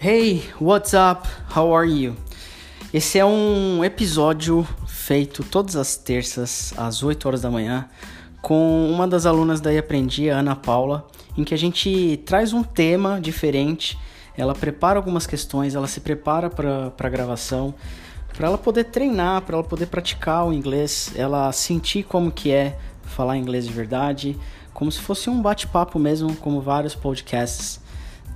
Hey, what's up? How are you? Esse é um episódio feito todas as terças às 8 horas da manhã com uma das alunas daí aprendi, a Ana Paula, em que a gente traz um tema diferente, ela prepara algumas questões, ela se prepara para a gravação, para ela poder treinar, para ela poder praticar o inglês, ela sentir como que é falar inglês de verdade, como se fosse um bate-papo mesmo, como vários podcasts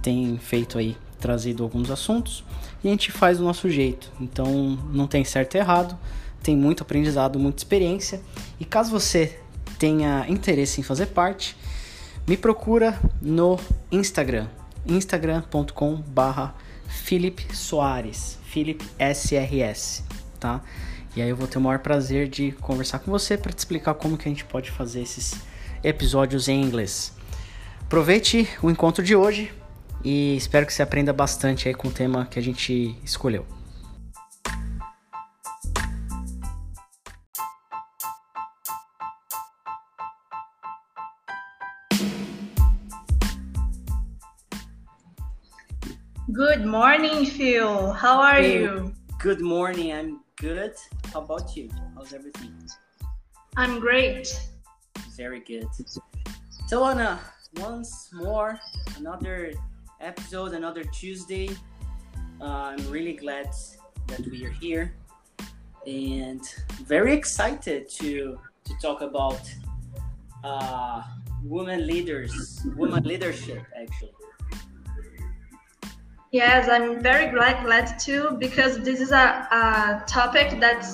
têm feito aí trazido alguns assuntos e a gente faz do nosso jeito. Então não tem certo e errado, tem muito aprendizado, muita experiência. E caso você tenha interesse em fazer parte, me procura no Instagram, instagram.com/barra Felipe Soares, Felipe SRS, tá? E aí eu vou ter o maior prazer de conversar com você para te explicar como que a gente pode fazer esses episódios em inglês. Aproveite o encontro de hoje e espero que você aprenda bastante aí com o tema que a gente escolheu. Good morning, Phil. How are Hey. you? Good morning, I'm good. How about you? How's everything? I'm great. Very good. So Anna, once more, another episode, another Tuesday. Uh, I'm really glad that we are here and very excited to to talk about uh, women leaders, women leadership actually. Yes, I'm very glad, glad too because this is a, a topic that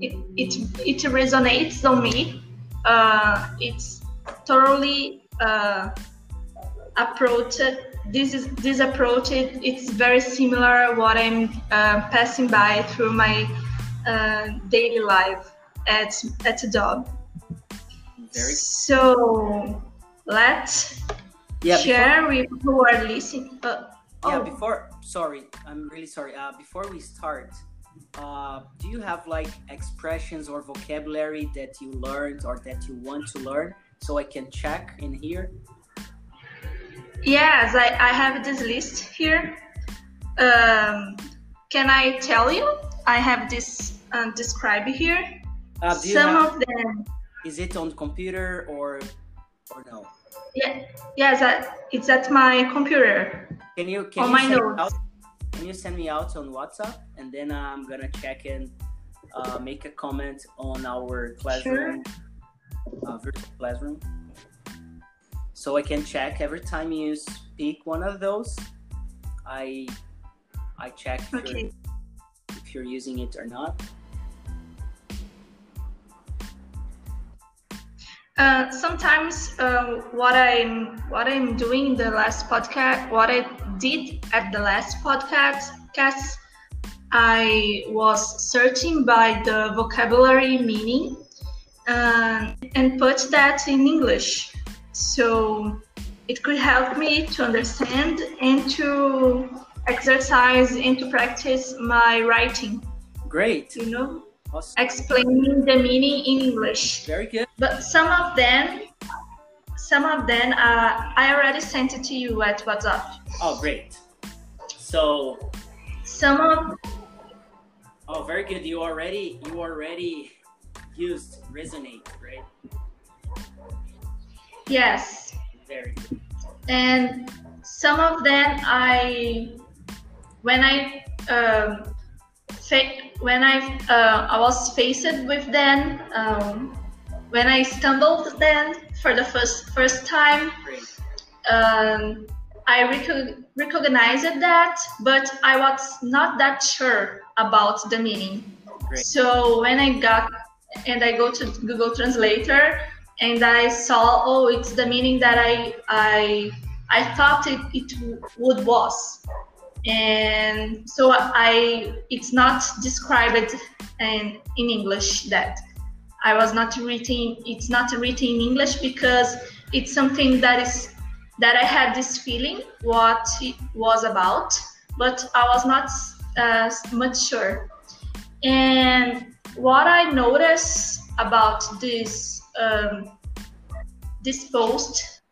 it, it it resonates on me. Uh, it's thoroughly uh, approached. This is this approach. It, it's very similar what I'm uh, passing by through my uh, daily life at at a job. Very So let's yeah. Before, share with who are listening. Uh, yeah. oh, Before, sorry, I'm really sorry. Uh, before we start, uh, do you have like expressions or vocabulary that you learned or that you want to learn so I can check in here? Yes, I, I have this list here. Um, can I tell you? I have this uh, described here. Uh, Some have, of them, is it on the computer or or no? yeah, yes, I, it's at my computer. Can you can On you my send me notes. out? Can you send me out on WhatsApp and then I'm gonna check and uh, make a comment on our classroom, uh, virtual classroom, so I can check every time you speak one of those. I I check if, you're, Okay. if you're using it or not. Uh, sometimes uh, what I'm what I'm doing in the last podcast, what I did at the last podcast, cast, I was searching by the vocabulary meaning uh, and put that in English, so it could help me to understand and to exercise and to practice my writing. Great, You know, awesome, explaining the meaning in English very good. but some of them some of them uh, i already sent it to you at whatsapp Oh, great. So some of Oh, very good. You already you already used resonate, right? Yes Very good. and some of them i when i um, when i uh, i was faced with them um, when i stumbled them for the first first time um, I recog- recognized that, but I was not that sure about the meaning. Great. So when I got and I go to Google Translator and I saw, oh, it's the meaning that I I I thought it, it would was, and so I it's not described in in English that I was not written. It's not written in English because it's something that is that I had this feeling what it was about, but I was not uh, much sure. And what I noticed about this um, this post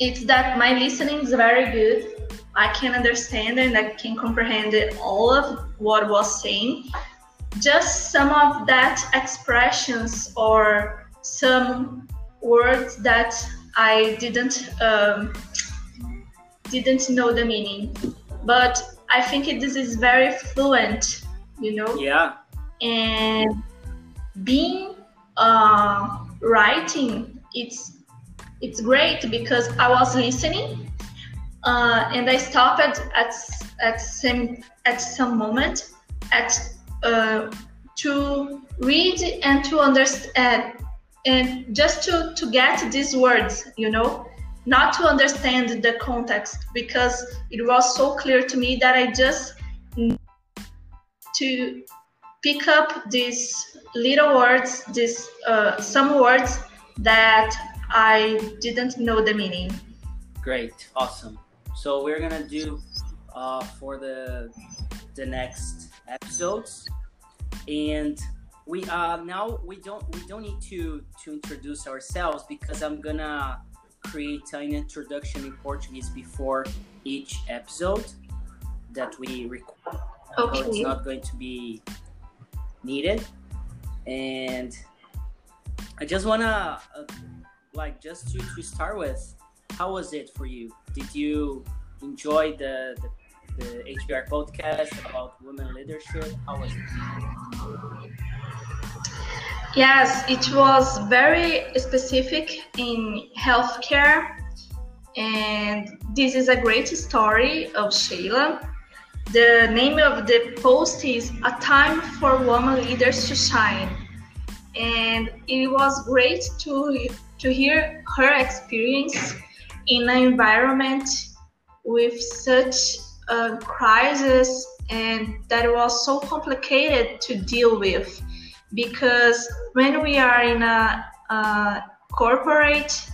it's that my listening is very good. I can understand and I can comprehend all of what was saying. Just some of that expressions or some words that I didn't um, didn't know the meaning, but I think it, this is very fluent, you know. Yeah. And being uh, writing, it's it's great because I was listening uh, and I stopped at at some at some moment at uh, to read and to understand and just to to get these words, you know, not to understand the context because it was so clear to me that I just to pick up these little words, these uh, some words that I didn't know the meaning. Great, awesome. So we're gonna do uh, for the the next episodes, and we uh now we don't we don't need to to introduce ourselves because I'm gonna create an introduction in Portuguese before each episode that we record. Okay. So it's not going to be needed, and I just wanna uh, like just to to start with how was it for you? Did you enjoy the, the, the HBR podcast about women leadership? How was it? Yes, it was very specific in healthcare, and this is a great story of Sheila. The name of the post is A Time for Women Leaders to Shine. And it was great to, to hear her experience in an environment with such a crisis and that was so complicated to deal with because when we are in a, a corporate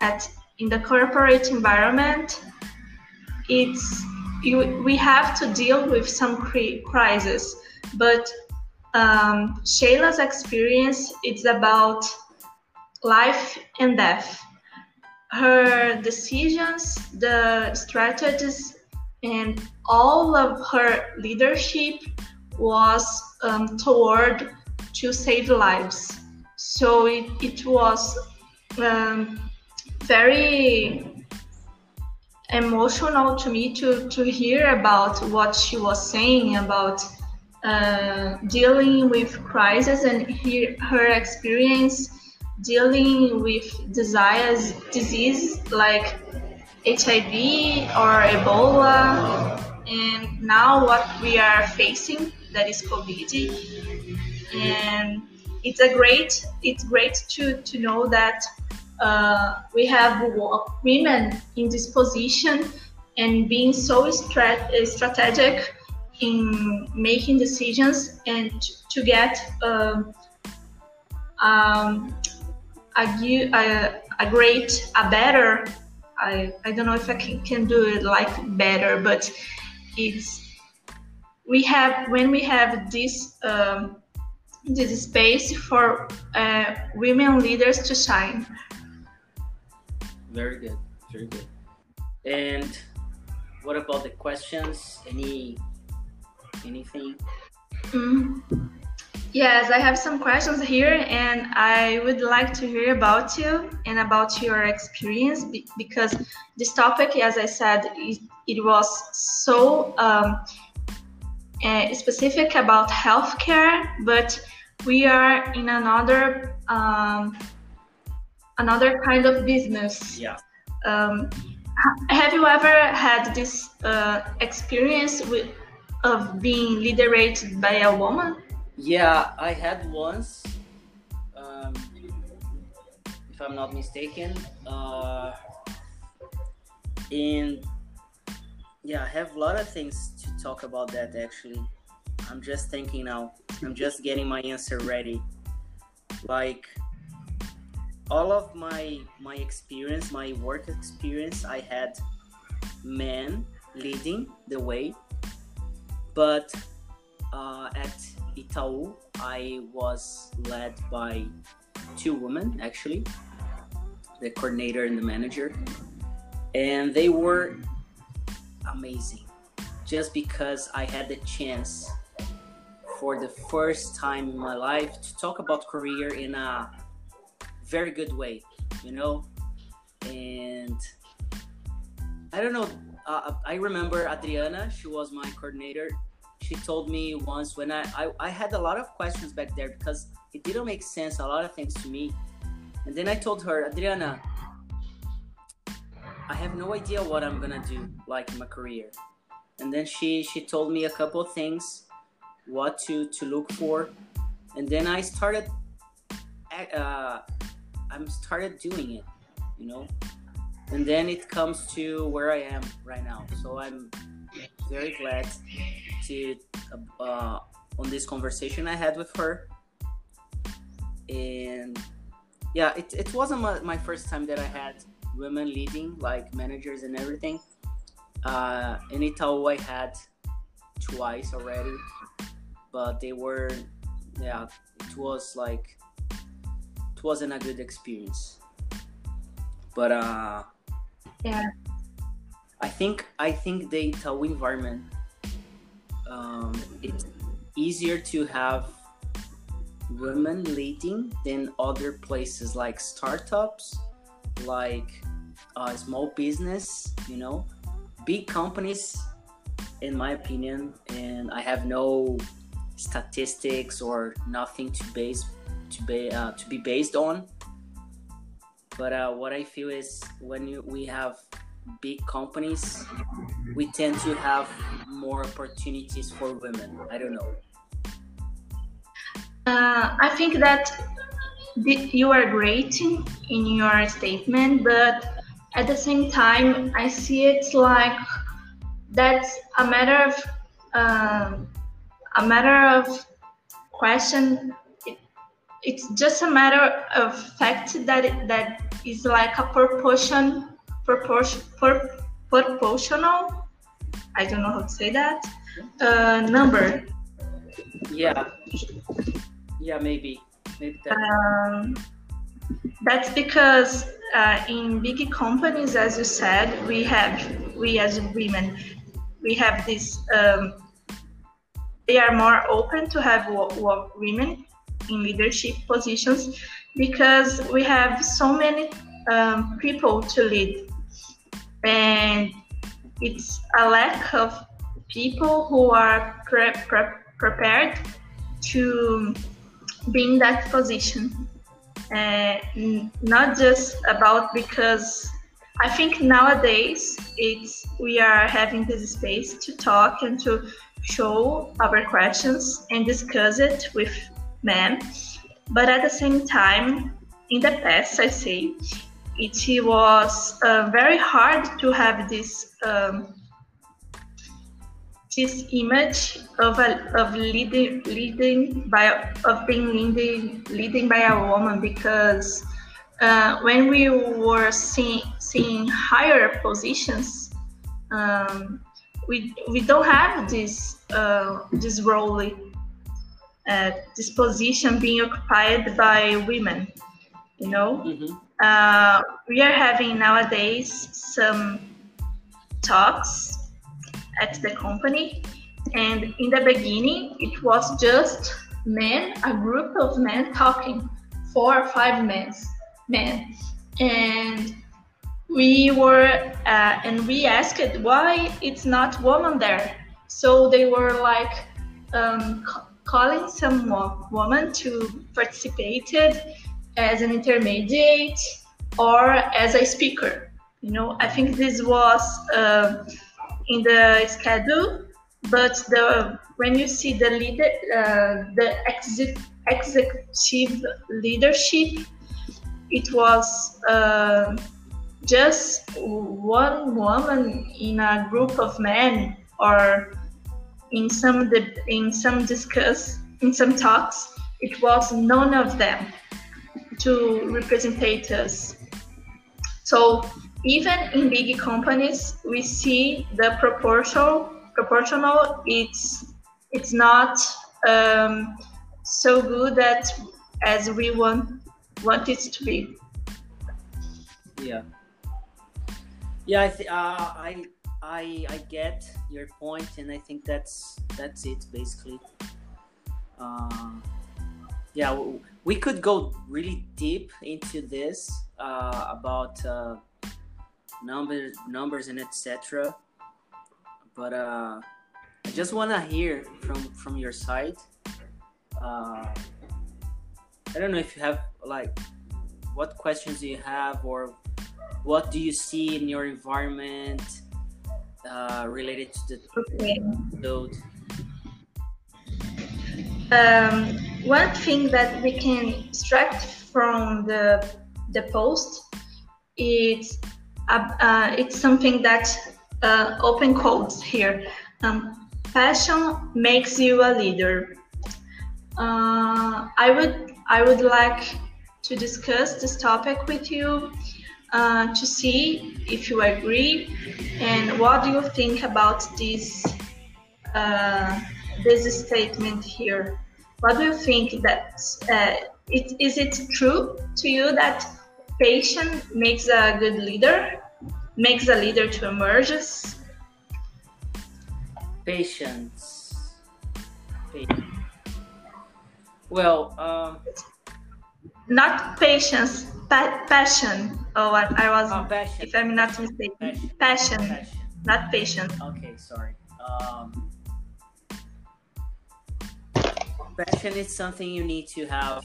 at in the corporate environment it's you, we have to deal with some crisis but um, Sheila's experience it's about life and death her decisions, the strategies, and all of her leadership was um, toward to save lives. So it, it was um, very emotional to me to, to hear about what she was saying about uh, dealing with crisis and hear her experience dealing with disease, disease like HIV or Ebola, and now what we are facing that is COVID. And it's a great, it's great to to know that uh, we have women in this position and being so strat- strategic in making decisions and to get um, um, a, a, a great, a better, I, I don't know if I can, can do it like better, but it's, we have, when we have this, um, this space for uh, women leaders to shine. Very good, very good. And what about the questions? Any, anything? Mm. Yes, I have some questions here, and I would like to hear about you and about your experience because this topic, as I said, it, it was so um, uh, specific about healthcare, but we are in another um, another kind of business. Yeah. Um, have you ever had this uh, experience with of being liderated by a woman? Yeah, I had once, um, if I'm not mistaken, uh, and yeah, I have a lot of things to talk about that actually. I'm just thinking now. I'm just getting my answer ready. Like all of my my experience, my work experience, I had men leading the way, but uh, at Itaú, I was led by two women actually, the coordinator and the manager, and they were amazing. Just because I had the chance for the first time in my life to talk about career in a very good way, you know? And I don't know, uh, I remember Adriana, she was my coordinator. She told me once when I, I, I had a lot of questions back there because it didn't make sense, a lot of things to me. And then I told her, Adriana, I have no idea what I'm gonna do like in my career. And then she she told me a couple of things what to to look for and then i started uh, i'm started doing it you know? And then it comes to where i am right now. So i'm very glad to uh, on this conversation i had with her. And yeah it, it wasn't my, my first time that i had women leading like managers and everything. Uh, in Itaú I had twice already but they were yeah it was like it wasn't a good experience. But uh yeah. I think i think the Itaú environment um it's easier to have women leading than other places like startups like uh, small business you know? Big companies in my opinion and i have no statistics or nothing to base to be uh, to be based on. But uh, what I feel is when you, we have big companies, we tend to have more opportunities for women. I don't know. Uh, I think that you are great in your statement, but at the same time, I see it like that's a matter of um, a matter of question. It, it's just a matter of fact that it, that is like a proportion, proportion, per, proportional. I don't know how to say that. Uh, number. Yeah. Yeah, maybe. Maybe that. Um, that's because uh, in big companies, as you said, we have we as women, we have this um, they are more open to have women in leadership positions because we have so many um, people to lead. And it's a lack of people who are pre- pre- prepared to be in that position. Uh, not just about because i think nowadays it's we are having this space to talk and to show our questions and discuss it with men. But at the same time, in the past, I say, it was uh, very hard to have this um, this image of a, of leading leading by of being leading leading by a woman because uh, when we were seeing seeing higher positions um, we we don't have this uh, this role, uh, this position being occupied by women. You know, mm-hmm. uh, we are having nowadays some talks at the company, and in the beginning it was just men, a group of men talking, four or five men, men, and we were uh, and we asked why it's not woman there. So they were like um, calling some woman to participate as an intermediate or as a speaker. You know i think this was uh, in the schedule but the when you see the leader uh, the executive leadership it was uh, just one woman in a group of men or in some in some discuss in some talks it was none of them to represent us. So even in big companies we see the proportional proportional it's it's not um, so good that as we want want it to be. Yeah yeah, I th- uh, I I I get your point, and I think that's that's it basically. Uh, yeah, we could go really deep into this uh, about uh, numbers, numbers, and etc. But uh, I just want to hear from from your side. Uh, I don't know if you have like what questions do you have or what do you see in your environment uh, related to the okay. load? Um, one thing that we can extract from the the post is uh, uh, it's something that uh, open quotes here. Um, passion makes you a leader. Uh, I would I would like to discuss this topic with you uh, to see if you agree and what do you think about this uh, this statement here. What do you think that uh, it, is it true to you that patience makes a good leader, makes a leader to emerge? Patience. Patience. Well, um, not patience, pa- passion. Oh, I, I was, oh, passion. if I'm not mistaken, passion, passion, passion. not patience. Okay, sorry. Um, passion is something you need to have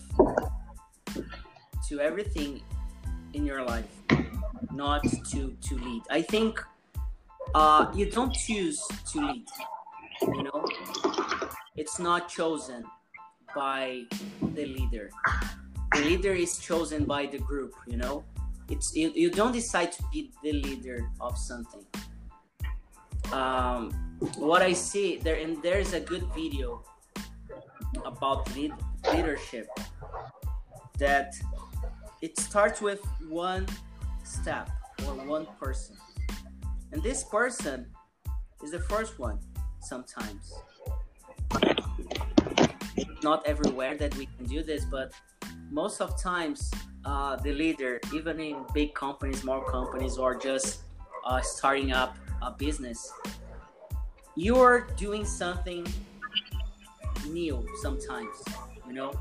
to everything in your life, not to to lead. I think uh, you don't choose to lead. You know, it's not chosen by the leader the leader is chosen by the group you know it's you, you don't decide to be the leader of something. Um, what i see there and there's a good video about lead, leadership that it starts with one step or one person. And this person is the first one sometimes. Not everywhere that we can do this but most of times uh, the leader, even in big companies, small companies, or just uh, starting up a business, you're doing something new sometimes. You know,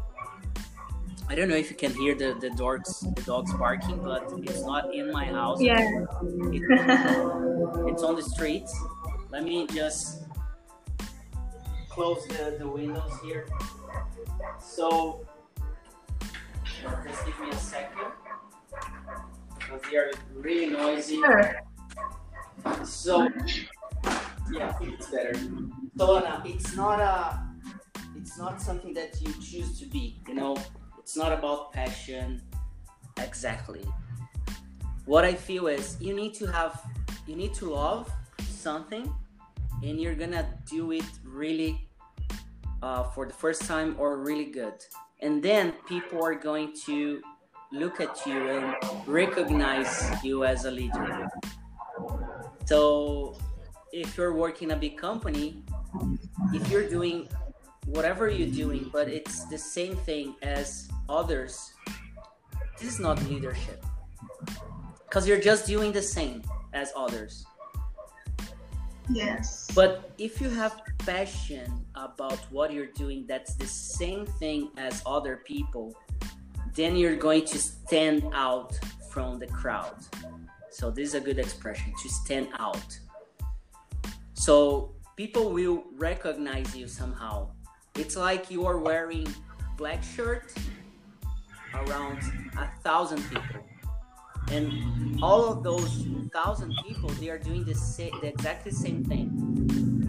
I don't know if you can hear the the dogs the dogs barking, but it's not in my house. Yeah, it's, it's on the street. Let me just close the, the windows here. So just give me a second. Because they are really noisy. Sure. So, yeah, it's better. So, it's not a, it's not something that you choose to be. You know, it's not about passion. Exactly. What I feel is you need to have, you need to love something, and you're gonna do it really uh, for the first time or really good and then people are going to look at you and recognize you as a leader. So if you're working a big company, if you're doing whatever you're doing, but it's the same thing as others, this is not leadership. Because you're just doing the same as others. Yes. But if you have passion about what you're doing that's the same thing as other people, then you're going to stand out from the crowd. So this is a good expression to stand out. So people will recognize you somehow. It's like you are wearing black shirt around a thousand people and all of those thousand people they are doing the the exactly same thing.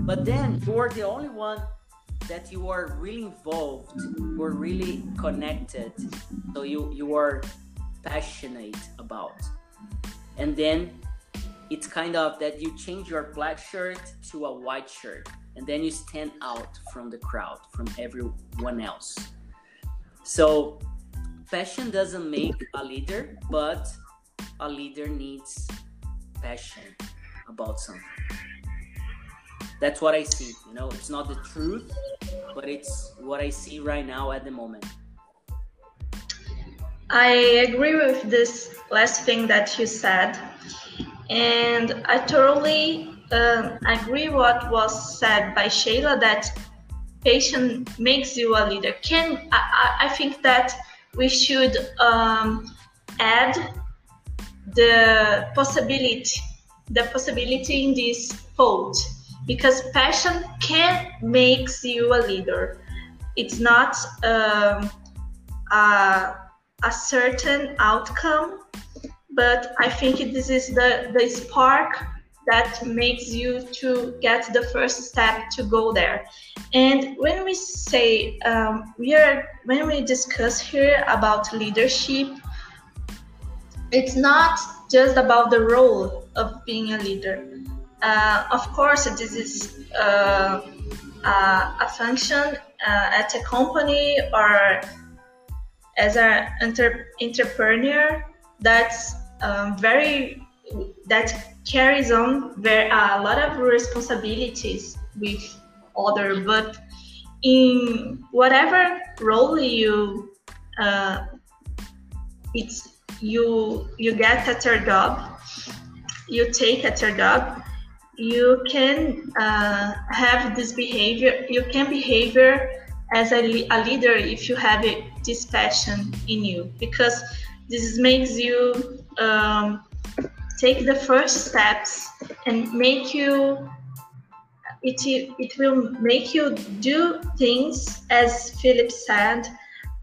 But then you are the only one that you are really involved you are really connected so you you are passionate about. And then it's kind of that you change your black shirt to a white shirt and then you stand out from the crowd from everyone else. So passion doesn't make a leader but a leader needs passion about something. That's what I see. You know, it's not the truth, but it's what I see right now at the moment. I agree with this last thing that you said. And I totally um, agree what was said by Shayla that patient makes you a leader. Can I, I think that we should um, add the possibility, the possibility in this quote, because passion can makes you a leader. It's not um, a, a certain outcome, but I think this is the the spark that makes you to get the first step to go there and when we say um, we are when we discuss here about leadership it's not just about the role of being a leader. Uh, of course this is uh, uh, a function uh, at a company or as an inter- entrepreneur that's um, very that carries on very, a lot of responsibilities with other but in whatever role you uh, it's you you get at your job you take at your job you can uh, have this behavior you can behavior as a, a leader if you have it, this passion in you because this makes you um, take the first steps and make you it, it will make you do things as philip said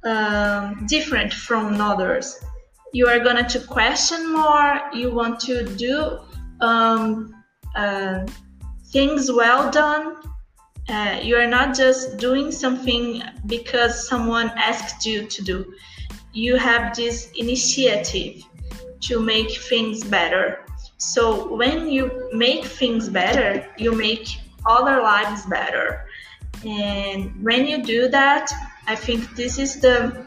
um, different from others you are going to question more you want to do um, uh, things well done uh, you are not just doing something because someone asked you to do you have this initiative to make things better. So when you make things better, you make other lives better. And when you do that, I think this is the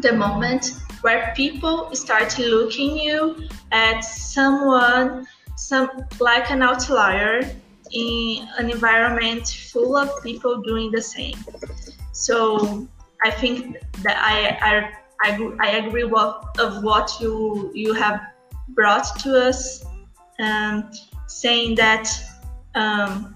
the moment where people start looking you at someone some like an outlier in an environment full of people doing the same. So I think that I, I I, agree what, of what you you have brought to us, um, saying that um,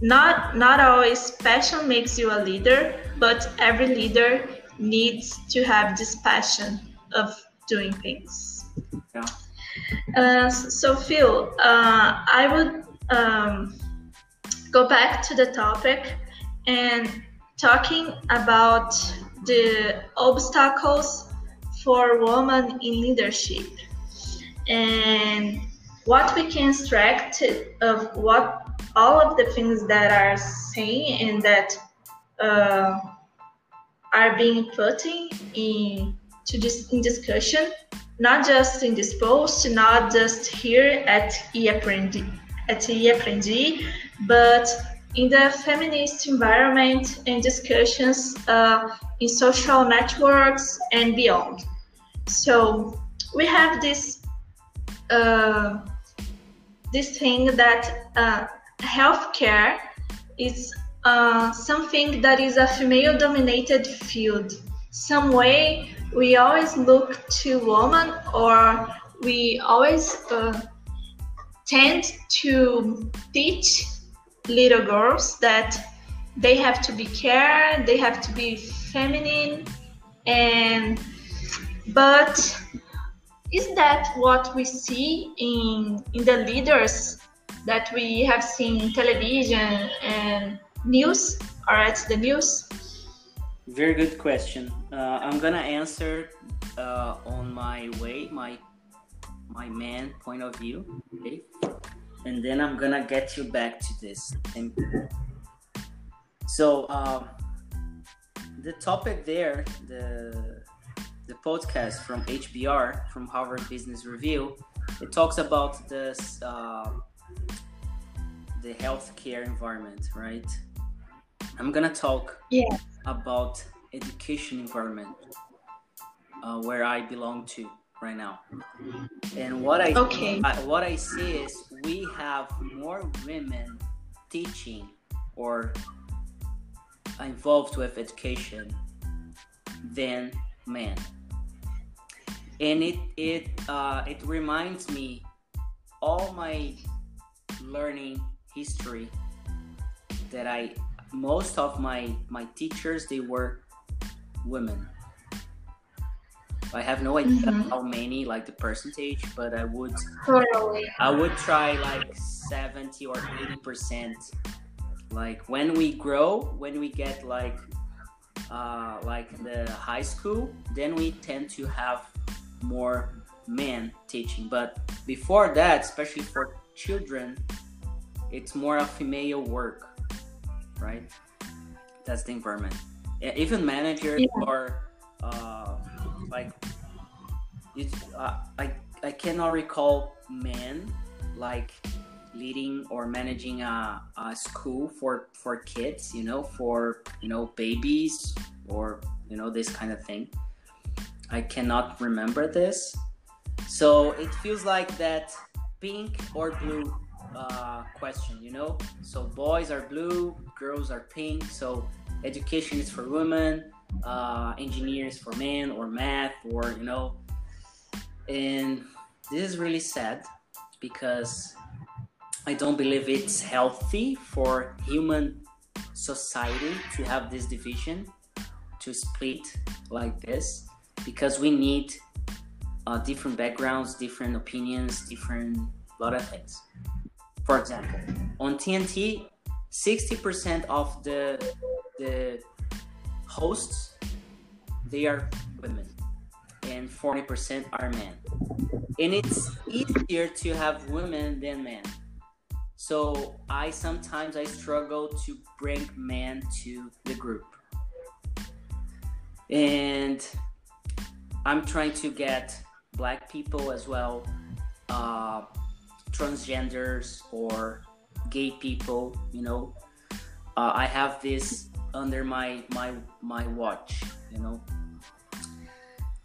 not not always passion makes you a leader, but every leader needs to have this passion of doing things. Yeah. Uh, so Phil, uh, I would um, go back to the topic and talking about the obstacles for women in leadership and what we can extract of what all of the things that are saying and that uh, are being put in to this in discussion not just in this post not just here at eAprendi at eAprendi but in the feminist environment and discussions uh, in social networks and beyond. So we have this uh, this thing that uh, healthcare is uh, something that is a female-dominated field. Some way we always look to women, or we always uh, tend to teach little girls that they have to be care, they have to be feminine, and but is that what we see in in the leaders that we have seen in television and news or at the news? Very good question. Uh, I'm gonna answer uh, on my way, my my man point of view. Okay and then I'm gonna get you back to this. So uh, the topic there, the the podcast from HBR from Harvard Business Review, it talks about this uh, the healthcare environment, right? I'm gonna talk about education environment uh, where I belong to right now. And what I, okay. I what I see is we have more women teaching or involved with education than men. And it it uh, it reminds me all my learning history that I most of my my teachers they were women. I have no idea mm-hmm. how many, like the percentage, but I would totally. I would try like seventy or eighty percent. Like when we grow, when we get like uh, like the high school, then we tend to have more men teaching. But before that, especially for children, it's more a female work, right? That's the environment. Even managers yeah. or uh, like it's uh, I I cannot recall men like leading or managing a, a school for for kids you know for you know babies or you know this kind of thing i cannot remember this so it feels like that pink or blue uh, question you know? So boys are blue girls are pink so education is for women uh, engineers for men or math or you know? And this is really sad because i don't believe it's healthy for human society to have this division to split like this because we need uh, different backgrounds different opinions different lot of things for example on tnt 60% of the the hosts they are women and 40% are men. And it's easier to have women than men. So i sometimes i struggle to bring men to the group. And i'm trying to get black people as well uh, transgenders or gay people you know. Uh, i have this under my my my watch you know.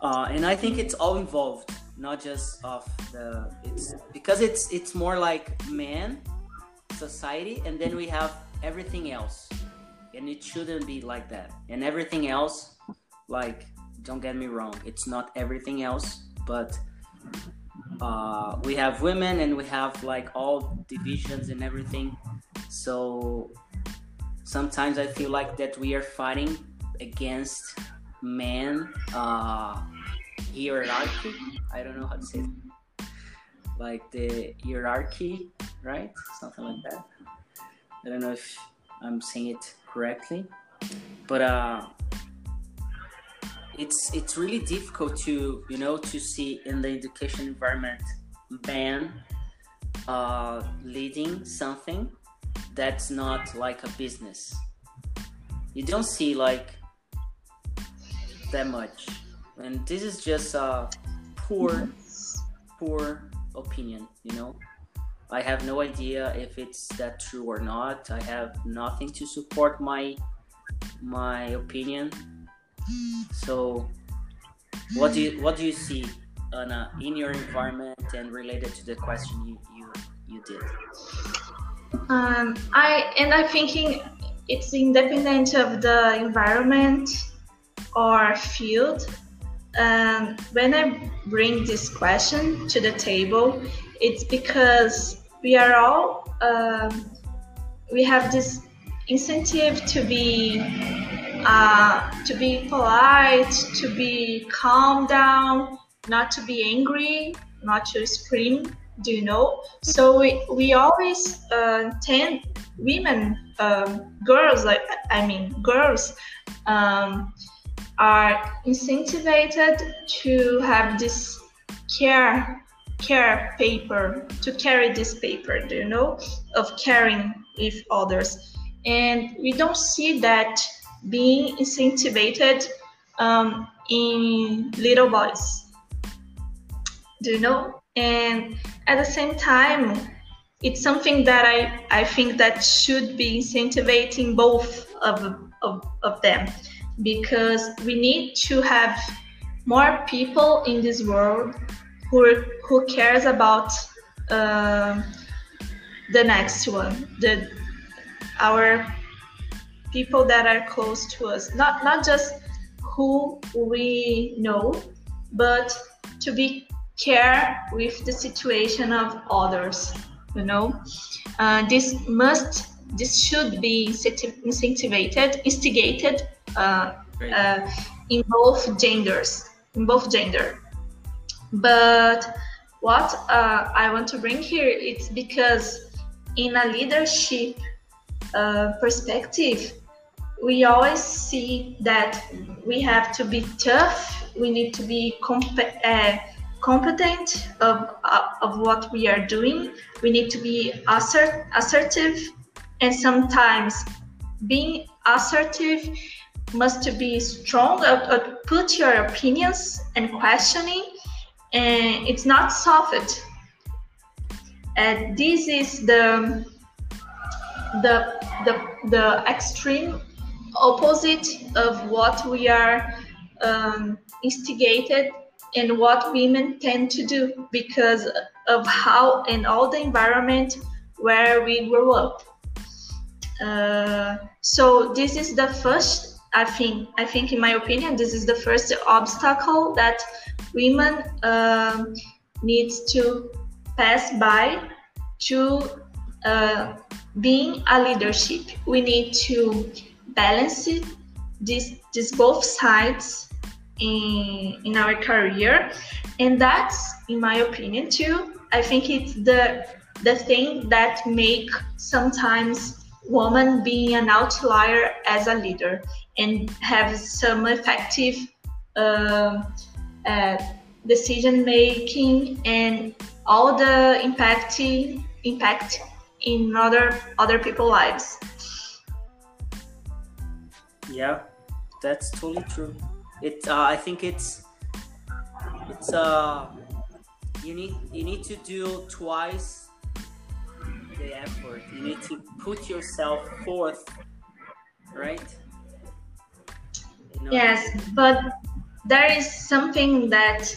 Uh, and i think it's all involved not just of the it's because it's it's more like man society and then we have everything else. And it shouldn't be like that. And everything else like don't get me wrong it's not everything else but uh, we have women and we have like all divisions and everything so sometimes I feel like that we are fighting against men uh, hierarchy. I don't know how to say it. Like the hierarchy, right? Something like that. I don't know if I'm saying it correctly, but uh, it's it's really difficult to you know to see in the education environment man uh, leading something that's not like a business. You don't see like that much, and this is just a poor, poor opinion. You know, I have no idea if it's that true or not. I have nothing to support my my opinion. So, what do you what do you see, Anna, in your environment and related to the question you you, you did? Um, I and I'm thinking it's independent of the environment or field. Um, when I bring this question to the table, it's because we are all um, we have this incentive to be uh, to be polite, to be calm down, not to be angry, not to scream do you know? So we, we always uh, tend women, um, girls, like I mean girls, um, are incentivized to have this care care paper to carry this paper do you know of caring with others and we don't see that being incentivized um, in little boys. Do you know? And at the same time it's something that i i think that should be incentivizing both of, of, of them. Because we need to have more people in this world who who cares about uh, the next one the our people that are close to us. Not not just who we know but to be care with the situation of others You know, uh, this must, this should be incentivized, instigated uh, uh, in both genders, in both gender. But what uh, I want to bring here is because in a leadership uh, perspective, we always see that we have to be tough. We need to be comp- uh, competent of, uh, of what we are doing. We need to be assert- assertive, and sometimes being assertive must be strong. Or, or put your opinions and questioning, and it's not soft. And this is the the the the extreme opposite of what we are um, instigated and what women tend to do because of how and all the environment where we grew up. Uh, so this is the first, I think, I think in my opinion, this is the first obstacle that women um, needs to pass by to uh, being a leadership. We need to balance this, this both sides in, in our career. And that's, in my opinion, too, I think it's the, the thing that make sometimes woman being an outlier as a leader and have some effective uh, uh, decision making and all the impact impact in other other people's lives. Yeah, that's totally true. It uh, I think it's it's uh you need you need to do twice the effort. You need to put yourself forth, right? Yes, but there is something that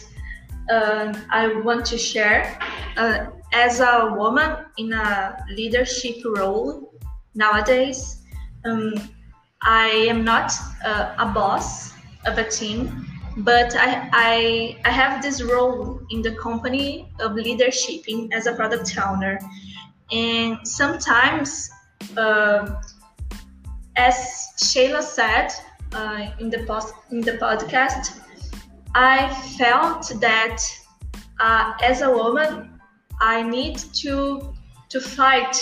uh, I want to share. Uh, as a woman in a leadership role nowadays, um, I am not uh, a boss of a team, but I, I, I have this role in the company of leadership as a product owner. And sometimes, uh, as Shayla said uh, in, the post, in the podcast, I felt that uh, as a woman, I need to to fight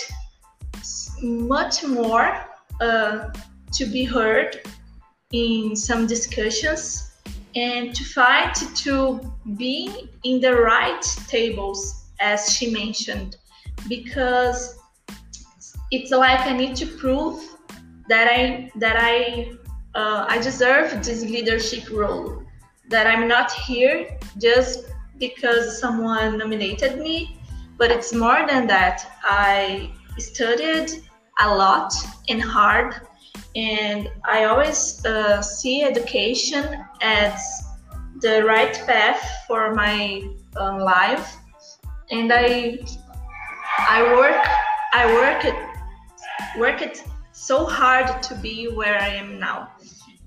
much more uh, to be heard in some discussions and to fight to be in the right tables as she mentioned because it's like I need to prove that I that I uh, I deserve this leadership role that I'm not here just because someone nominated me but it's more than that. I studied a lot and hard, and I always uh, see education as the right path for my uh, life. And I, I work, I work it, work it so hard to be where I am now.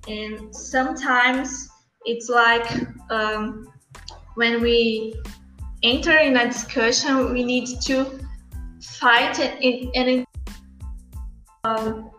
And sometimes it's like um, when we enter in a discussion, we need to fight and, and um,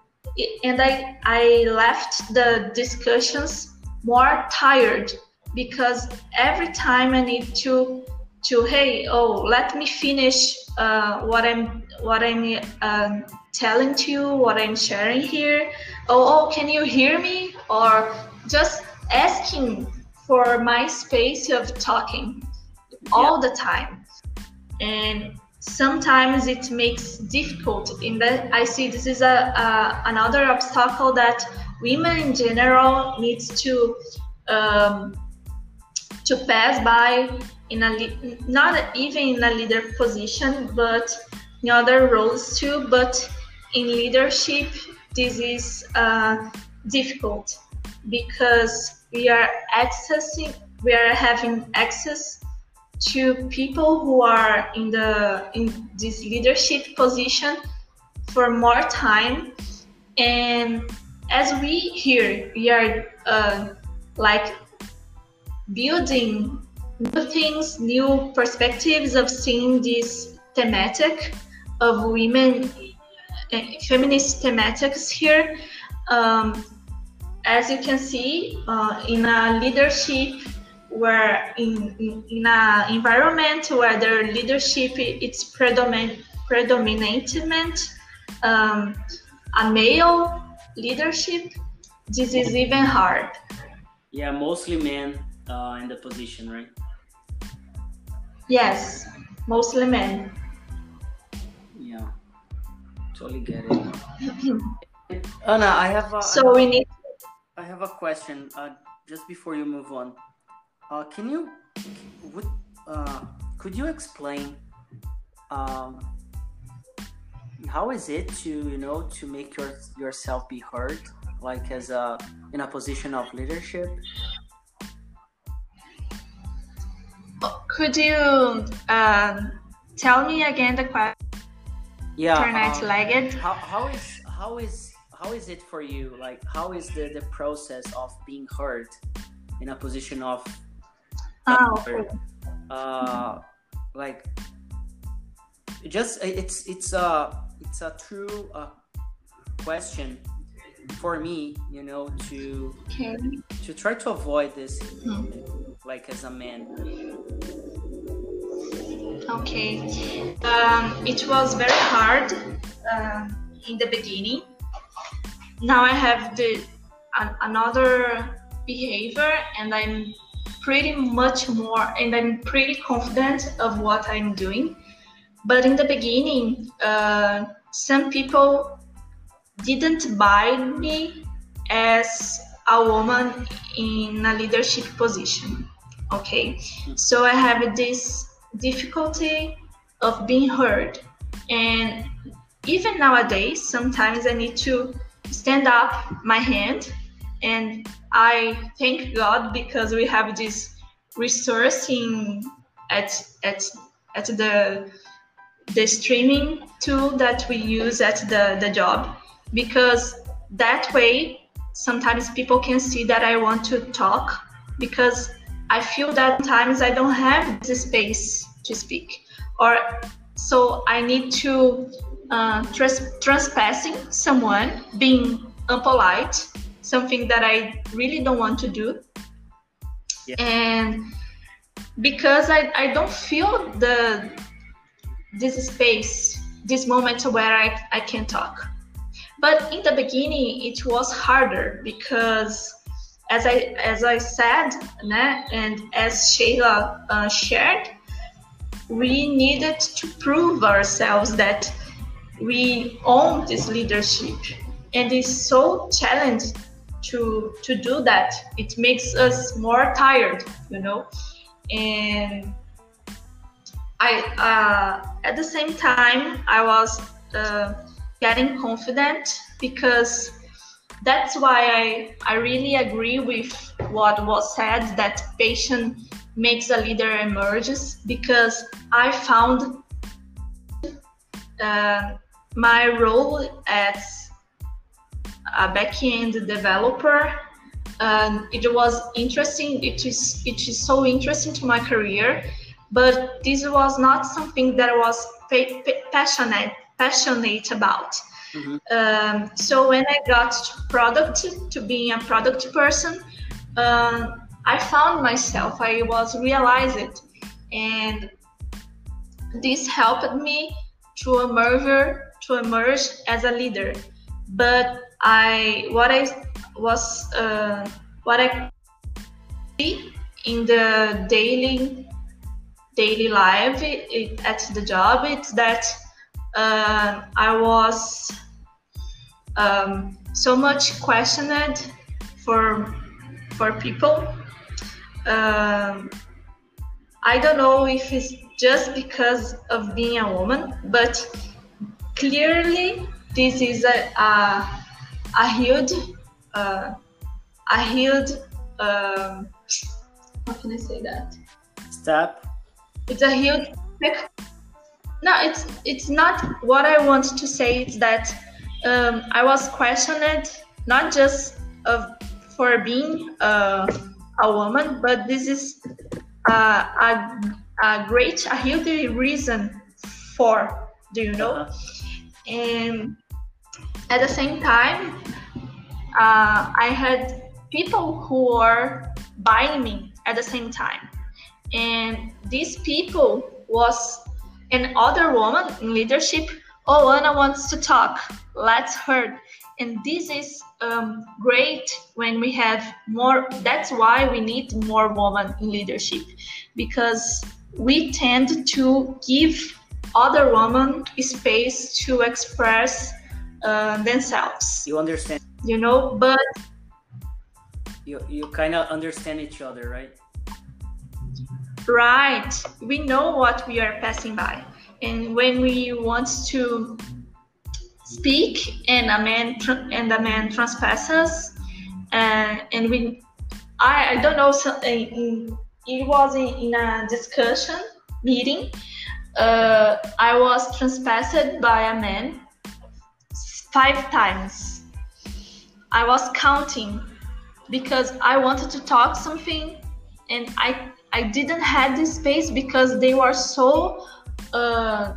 and I I left the discussions more tired because every time I need to to hey oh let me finish uh, what I'm what I'm uh, telling to you what I'm sharing here. Oh, oh can you hear me? Or just asking for my space of talking all the time. And sometimes it makes difficult in that i see this is a, a another obstacle that women in general needs to um, to pass by in a not even in a leader position but in other roles too but in leadership this is uh, difficult because we are accessing we are having access to people who are in the in this leadership position for more time and as we here we are uh, like building new things new perspectives of seeing this thematic of women uh, feminist thematics here. Um, as you can see, uh, in a leadership where in, in, in an environment where their leadership it's predominant predominant um, a male leadership, this is even hard. Yeah, mostly men uh, in the position, right? Yes, mostly men. Yeah, totally get it. Anna, I have a, so we need. I have a question. Uh, just before you move on, uh, can you would uh, could you explain um, how is it to you know to make your yourself be heard like as a in a position of leadership? Could you um, tell me again the question yeah internet um, lagged how, how is how is how is it for you? Like how is the the process of being heard in a position of oh. uh like just it's it's a it's a true uh, question for me you know to okay. to try to avoid this hmm. like as a man okay um, it was very hard uh, in the beginning now i have the another behavior and i'm pretty much more and i'm pretty confident of what i'm doing but in the beginning, uh, some people didn't buy me as a woman in a leadership position. Okay, so I have this difficulty of being heard, and even nowadays, sometimes I need to stand up my hand, and I thank God because we have this resource in at at at the the streaming tool that we use at the, the job. Because that way sometimes people can see that I want to talk because I feel that sometimes I don't have the space to speak. Or so I need to uh, trans- trespassing someone being impolite something that I really don't want to do yeah. and because I, I don't feel the this space, this moment where I, I can talk. But in the beginning, it was harder because, as I as I said, né, and as Sheila uh, shared, we needed to prove ourselves that we own this leadership, and it's so challenging to to do that. It makes us more tired, you know, and I uh, at the same time I was uh, getting confident because that's why I I really agree with what was said that patience makes a leader emerges because I found uh, my role as a backend developer and it was interesting it is it is so interesting to my career but this was not something that I was passionate passionate about. Mm-hmm. Um, so when I got to product to being a product person, uh, I found myself. I was realized, and this helped me to emerge to emerge as a leader. But I what I was uh, what I see in the daily daily life it, at the job it's that uh, I was um, so much questioned for for people. Um, I don't know if it's just because of being a woman, but clearly this is a a, a huge uh, a huge um, how can I say that step it's a huge no it's it's not what i want to say it's that um, i was questioned not just of for being uh, a woman but this is uh, a, a great a huge reason for Do you know? Uh-huh. And at the same time, uh, I had people who were buying me at the same time, and these people was an other woman in leadership. Oh, Anna wants to talk. Let's her. And this is um, great when we have more. That's why we need more women in leadership, because we tend to give other women space to express uh, themselves. You understand? You know, but you you kind of understand each other, right? Right. We know what we are passing by, and when we want to speak, and a man and a man trespasses, uh, and we, I, I don't know. So, in, it was in, in a discussion meeting. Uh, I was trespassed by a man five times. I was counting because I wanted to talk something and I I didn't have this space because they were so uh,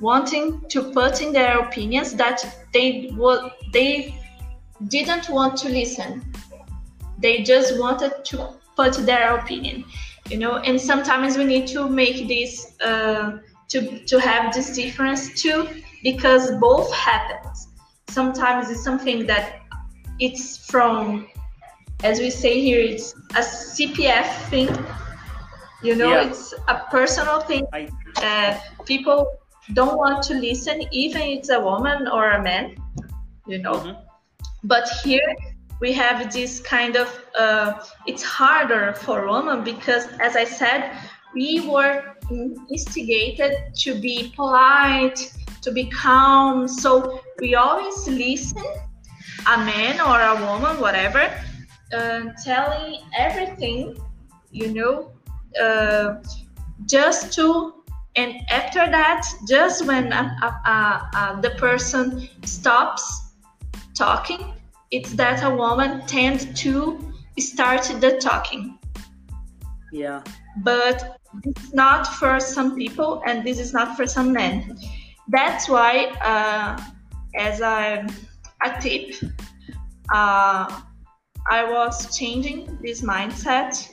wanting to put in their opinions that they would they didn't want to listen. They just wanted to put their opinion, you know. And sometimes we need to make this uh, to to have this difference too because both happens. Sometimes it's something that it's from as we say here, it's a CPF thing. You know, yeah. it's a personal thing. I... Uh, people don't want to listen, even it's a woman or a man. You know, mm-hmm. but here we have this kind of. Uh, it's harder for women because, as I said, we were instigated to be polite, to be calm. So we always listen, a man or a woman, whatever uh, telling everything, you know, uh, just to, and after that, just when the person stops talking, it's that a woman tends to start the talking. Yeah. But it's not for some people, and this is not for some men. That's why, uh, as a, a tip, uh, I was changing this mindset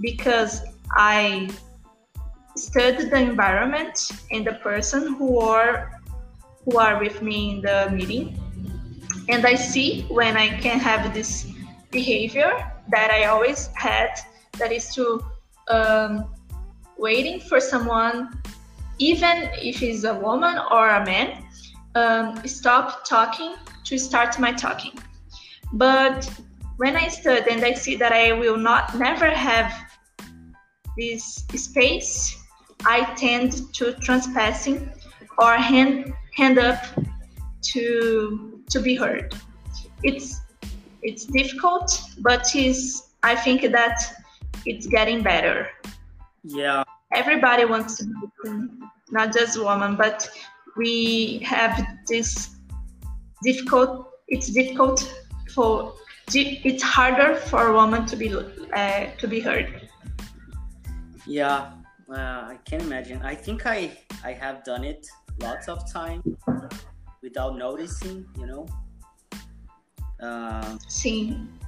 because I studied the environment and the person who are who are with me in the meeting. And I see when I can have this behavior that I always had that is to um, waiting for someone even if it's a woman or a man um, stop talking to start my talking but when I study and I see that I will not never have this space, I tend to trespassing or hand hand up to to be heard. It's it's difficult, but is I think that it's getting better. Yeah. Everybody wants to be not just women, but we have this difficult. It's difficult for it's harder for a woman to be uh, to be heard. Yeah, uh, I can imagine. I think I I have done it lots of time without noticing. You know. Uh, Sim.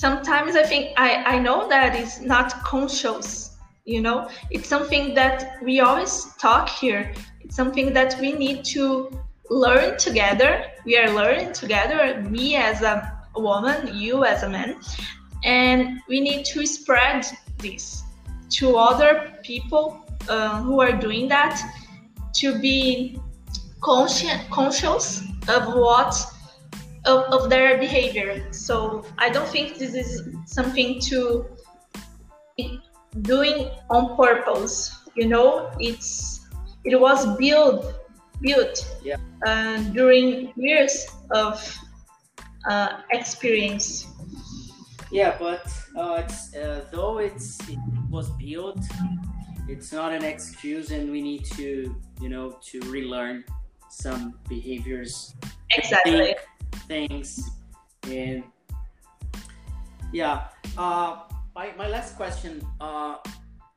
Sometimes I think I I know that it's not conscious. You know, it's something that we always talk here. It's something that we need to learn together. We are learning together, me as a woman, you as a man, and we need to spread this to other people uh, who are doing that to be conscious conscious of what of, of their behavior so i don't think this is something to doing on purpose you know it's it was built built yeah. uh, during years of uh, experience. Yeah, but uh, it's, uh, though it's it was built, it's not an excuse, and we need to you know to relearn some behaviors, exactly things, and yeah. Uh, my my last question. Uh,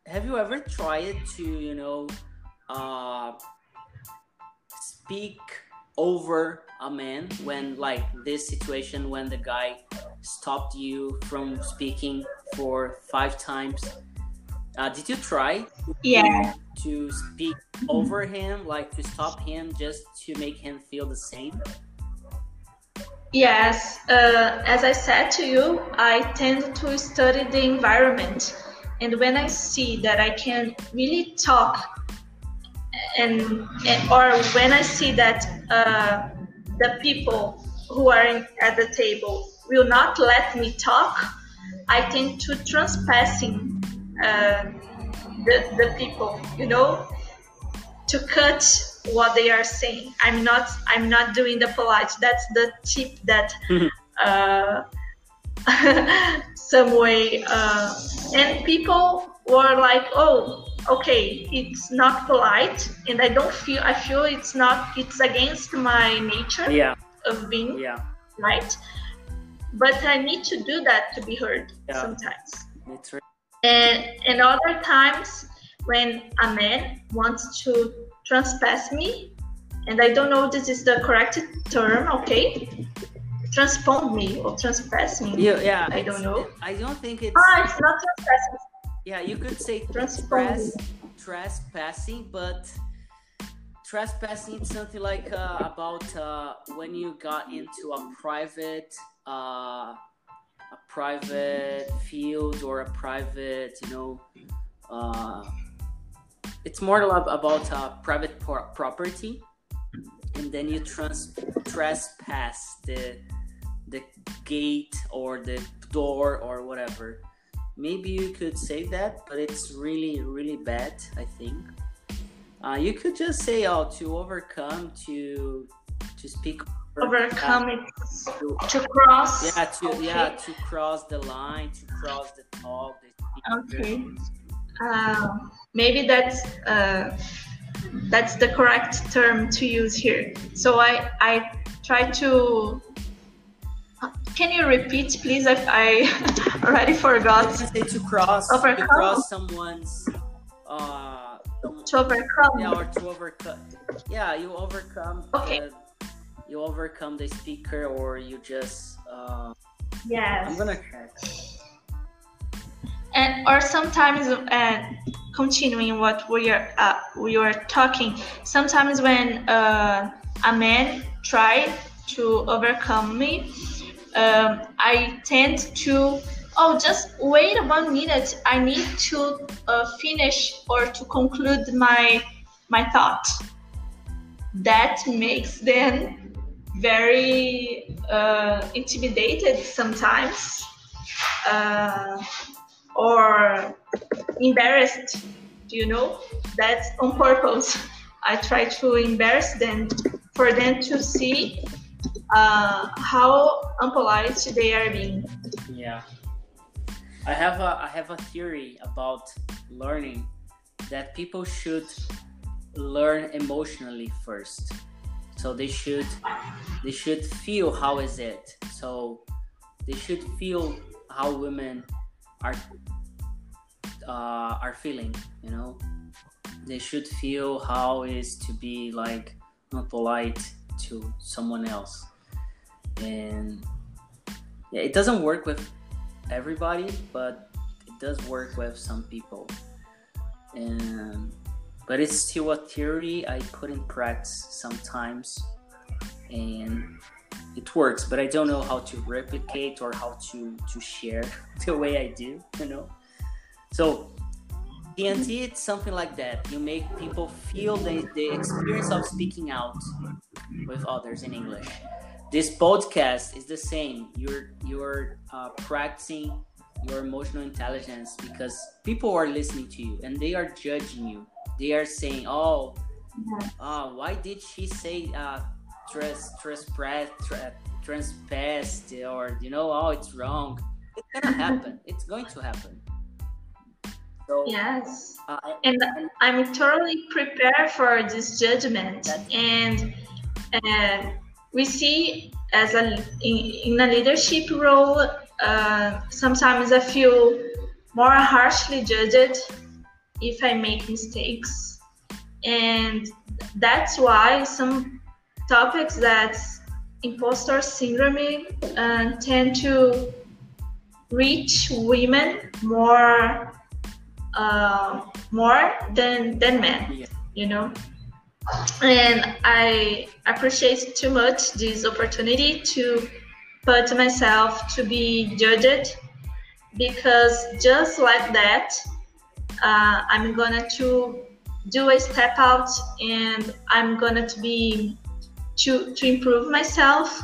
have you ever tried to you know uh, speak over a man when like this situation when the guy stopped you from speaking for five times uh, did you try yeah to speak over him like to stop him just to make him feel the same yes uh, as i said to you i tend to study the environment. And when i see that i can really talk and, and or when I see that uh, the people who are in, at the table will not let me talk, I tend to trespassing uh, the the people, you know, to cut what they are saying. I'm not I'm not doing the polite. That's the tip that. uh, some way uh, and people were like oh okay it's not polite and i don't feel i feel it's not it's against my nature yeah of being yeah right but i need to do that to be heard Yeah. sometimes and and other times when a man wants to trespass me and i don't know this is the correct term okay transpond me or trespass me yeah yeah I don't know. i don't think it's ah it's not trespassing yeah you could say Transpond. trespass trespassing but trespassing is something like uh, about uh, when you got into a private uh, a private field or a private you know uh, it's more about uh, private pro- property and then you trans- trespass the the gate or the door or whatever. Maybe you could say that but it's really really bad i think. Uh, you could just say oh to overcome to to speak overcome it. To, to cross. Yeah to yeah to cross the line to cross the talk the Okay. Um, maybe that's uh, that's the correct term to use here. So I I try to. Can you repeat, please? I, I already forgot say to cross to cross someone's uh to overcome. yeah or to overcome yeah you overcome Okay. the, you overcome the speaker or you just uh Yes. i'm gonna check and or sometimes uh, continuing what we are uh, we were talking sometimes when uh, a man tried to overcome me um, i tend to oh just wait one minute. I need to uh, finish or to conclude my my thought. That makes them very uh, intimidated sometimes. Uh, or embarrassed do you know that's on purpose i try to embarrass them for them to see uh, how unpolite they are being Yeah. I have a I have a theory about learning that people should learn emotionally first. So they should they should feel how is it. So they should feel how women are uh, are feeling, you know. They should feel how it is to be like not polite to someone else. And yeah, it doesn't work with everybody, but it does work with some people. And but it's still a theory I put in practice sometimes, and it works. But I don't know how to replicate or how to to share the way I do. You know, so. TNT, it's something like that. You make people feel the, the experience of speaking out with others in English this podcast is the same you're you're uh, practicing your emotional intelligence because people are listening to you and they are judging you they are saying oh uh, why did she say uh tre- trespassed or you know oh it's wrong. It's gonna happen. It's going to happen. So yes. Uh, and i'm totally prepared for this judgment. And and we see as a in, in a leadership role uh, sometimes i feel more harshly judged if i make mistakes. And that's why some topics that imposter syndrome uh, tend to reach women more uh, more than than men you know? And i appreciate too much this opportunity to put myself to be judged because just like that uh, i'm gonna to do a step out and i'm gonna to be to to improve myself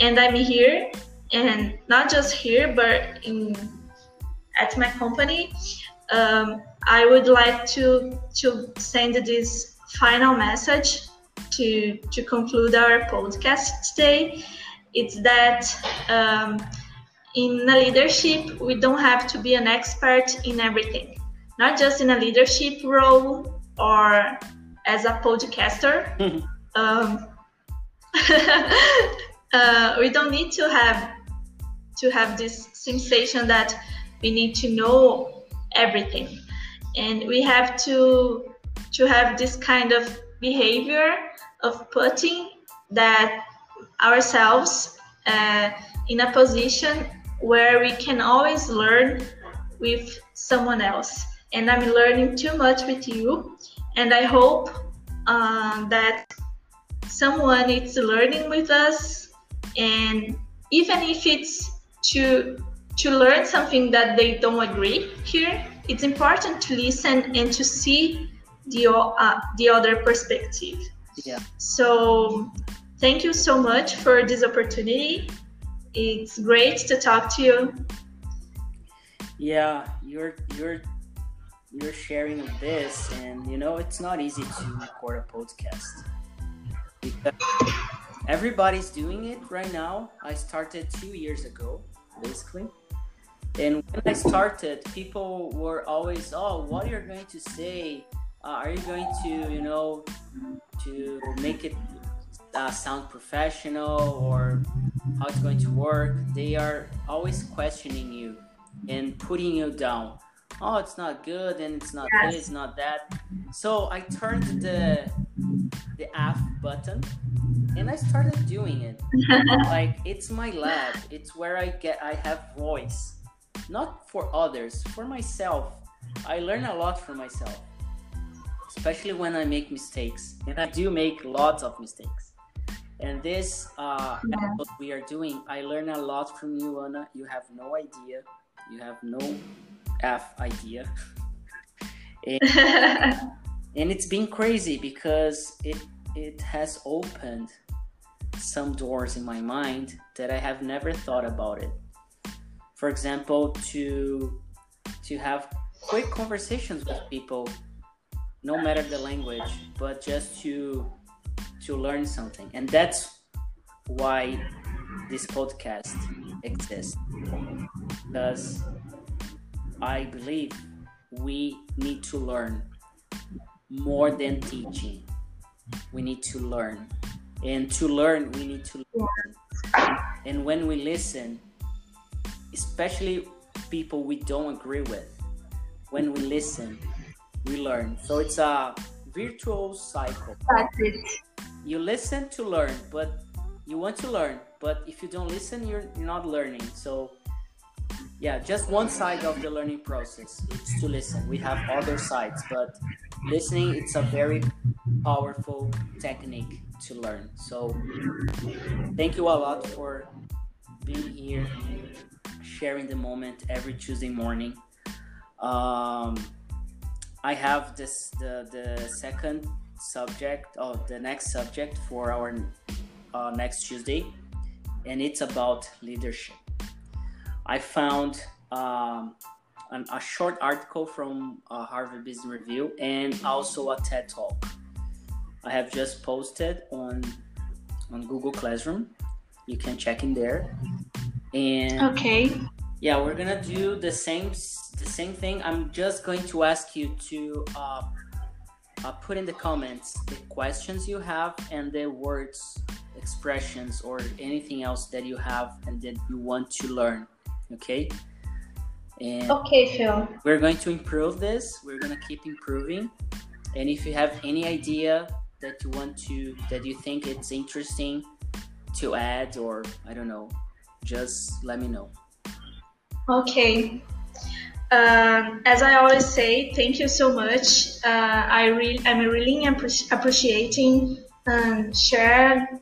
and i'm here and not just here but in at my company. Um, i would like to to send this final message to to conclude our podcast today. It's that um, in a leadership we don't have to be an expert in everything. Not just in a leadership role or as a podcaster. Mm-hmm. um, uh, we don't need to have to have this sensation that we need to know everything. And we have to to have this kind of behavior of putting that ourselves uh, in a position where we can always learn with someone else. And i'm learning too much with you. And i hope uh, that someone is learning with us and even if it's to to learn something that they don't agree here it's important to listen and to see the uh, the other perspective. Yeah. So thank you so much for this opportunity. It's great to talk to you. Yeah you're you're you're sharing this and you know it's not easy to record a podcast because everybody's doing it right now. I started two years ago, basically. And when I started, people were always, "Oh, what are you going to say? Uh, are you going to, you know, to make it uh, sound professional or how it's going to work?" They are always questioning you and putting you down. Oh, it's not good, and it's not yes. this, not that. So I turned the the F button and I started doing it. like it's my lab. It's where I get I have voice. Not for others, for myself. I learn a lot from myself. Especially when I make mistakes. And I do make lots of mistakes. And this uh yeah. we are doing, I learn a lot from you, Anna. You have no idea. You have no F idea. and, and it's been crazy because it it has opened some doors in my mind that I have never thought about it. For example, to to have quick conversations with people, no matter the language, but just to to learn something. And that's why this podcast exists. Because I believe we need to learn more than teaching we need to learn. And to learn, we need to listen. And when we listen, especially people we don't agree with, when we listen, we learn. So it's a virtual cycle. That's it. You listen to learn, but you want to learn, but if you don't listen, you're, you're not learning. So yeah, just one side of the learning process. It's to listen. We have other sides, but listening it's a very powerful technique to learn. So thank you a lot for being here, sharing the moment every Tuesday morning. Um, I have this the the second subject or the next subject for our uh, next Tuesday, and it's about leadership. I found um, an, a short article from uh, Harvard Business Review and also a TED Talk. I have just posted on on Google Classroom. You can check in there. And okay. Yeah, we're gonna do the same the same thing. I'm just going to ask you to uh, uh, put in the comments the questions you have and the words, expressions, or anything else that you have and that you want to learn okay and okay phil we're going to improve this we're going to keep improving And if you have any idea that you want to, that you think it's interesting to add, or I don't know, just let me know. Okay. Um, as I always say, thank you so much. Uh, I really, I'm really appreciating um, share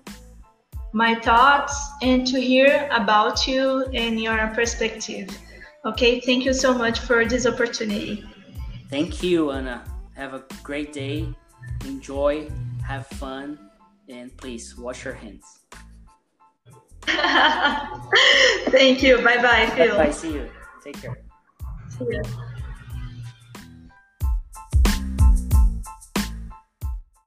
my thoughts and to hear about you and your perspective. Okay, thank you so much for this opportunity. Thank you, Anna. Have a great day. Enjoy, have fun, and please wash your hands. Thank you. Bye bye, Phil. Bye. See you. Take care. See you.